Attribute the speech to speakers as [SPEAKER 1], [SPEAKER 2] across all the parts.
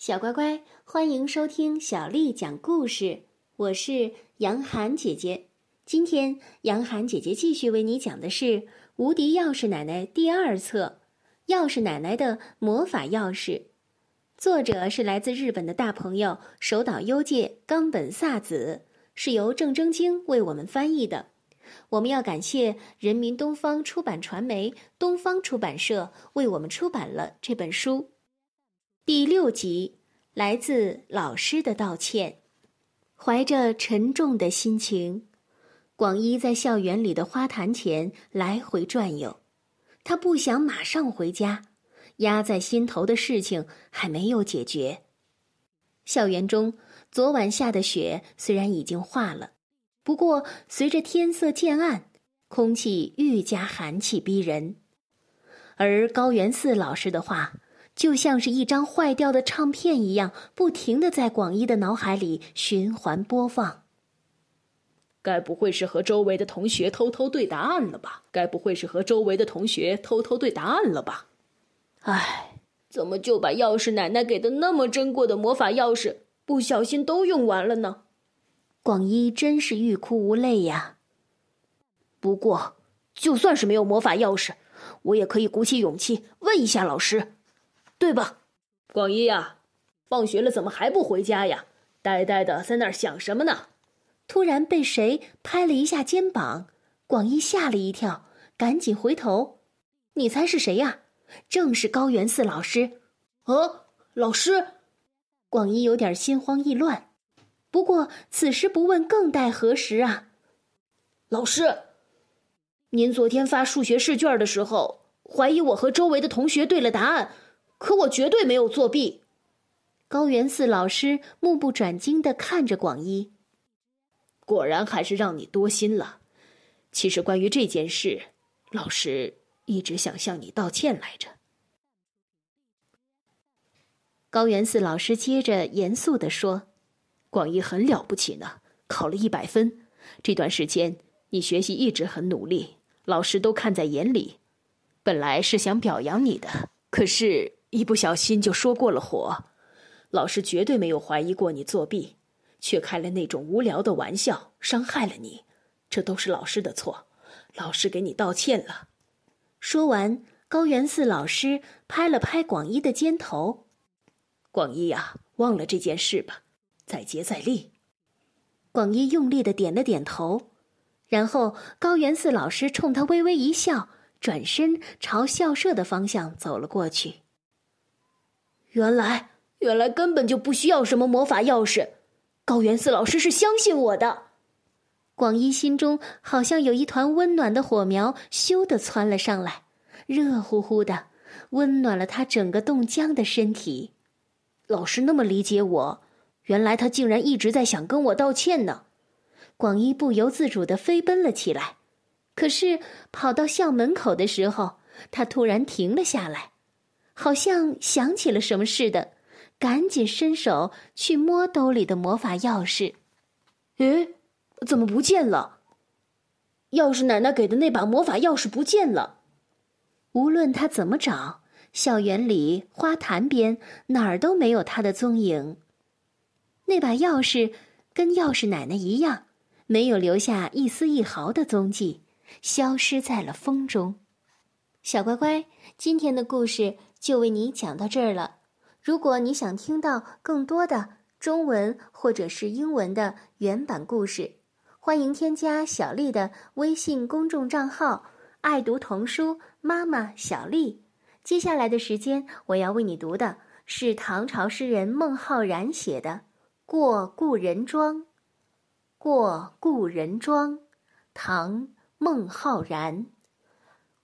[SPEAKER 1] 小乖乖，欢迎收听小丽讲故事。我是杨涵姐姐。今天，杨涵姐姐继续为你讲的是《无敌钥匙奶奶》第二册《钥匙奶奶的魔法钥匙》。作者是来自日本的大朋友手岛优介、冈本萨子，是由郑征京为我们翻译的。我们要感谢人民东方出版传媒东方出版社为我们出版了这本书。第六集，来自老师的道歉。怀着沉重的心情，广一在校园里的花坛前来回转悠。他不想马上回家，压在心头的事情还没有解决。校园中，昨晚下的雪虽然已经化了，不过随着天色渐暗，空气愈加寒气逼人。而高原寺老师的话。就像是一张坏掉的唱片一样，不停的在广一的脑海里循环播放。
[SPEAKER 2] 该不会是和周围的同学偷偷对答案了吧？该不会是和周围的同学偷偷对答案了吧？唉，怎么就把钥匙奶奶给的那么珍贵的魔法钥匙，不小心都用完了呢？
[SPEAKER 1] 广一真是欲哭无泪呀。
[SPEAKER 2] 不过，就算是没有魔法钥匙，我也可以鼓起勇气问一下老师。对吧，广一呀，放学了怎么还不回家呀？呆呆的在那儿想什么呢？
[SPEAKER 1] 突然被谁拍了一下肩膀，广一吓了一跳，赶紧回头。你猜是谁呀？正是高原寺老师。
[SPEAKER 2] 啊，老师！
[SPEAKER 1] 广一有点心慌意乱，不过此时不问更待何时啊？
[SPEAKER 2] 老师，您昨天发数学试卷的时候，怀疑我和周围的同学对了答案。可我绝对没有作弊。
[SPEAKER 1] 高原寺老师目不转睛的看着广一，
[SPEAKER 2] 果然还是让你多心了。其实关于这件事，老师一直想向你道歉来着。
[SPEAKER 1] 高原寺老师接着严肃的说：“
[SPEAKER 2] 广一很了不起呢，考了一百分。这段时间你学习一直很努力，老师都看在眼里。本来是想表扬你的，可是……”一不小心就说过了火，老师绝对没有怀疑过你作弊，却开了那种无聊的玩笑，伤害了你，这都是老师的错，老师给你道歉了。
[SPEAKER 1] 说完，高原寺老师拍了拍广一的肩头：“
[SPEAKER 2] 广一呀，忘了这件事吧，再接再厉。”
[SPEAKER 1] 广一用力的点了点头，然后高原寺老师冲他微微一笑，转身朝校舍的方向走了过去。
[SPEAKER 2] 原来，原来根本就不需要什么魔法钥匙。高原寺老师是相信我的。
[SPEAKER 1] 广一心中好像有一团温暖的火苗，咻的窜了上来，热乎乎的，温暖了他整个冻僵的身体。
[SPEAKER 2] 老师那么理解我，原来他竟然一直在想跟我道歉呢。
[SPEAKER 1] 广一不由自主的飞奔了起来，可是跑到校门口的时候，他突然停了下来。好像想起了什么似的，赶紧伸手去摸兜里的魔法钥匙。
[SPEAKER 2] 诶，怎么不见了？钥匙奶奶给的那把魔法钥匙不见了。
[SPEAKER 1] 无论他怎么找，校园里、花坛边哪儿都没有他的踪影。那把钥匙跟钥匙奶奶一样，没有留下一丝一毫的踪迹，消失在了风中。小乖乖，今天的故事。就为你讲到这儿了。如果你想听到更多的中文或者是英文的原版故事，欢迎添加小丽的微信公众账号“爱读童书妈妈小丽”。接下来的时间，我要为你读的是唐朝诗人孟浩然写的《过故人庄》。《过故人庄》，唐·孟浩然。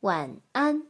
[SPEAKER 1] 晚安。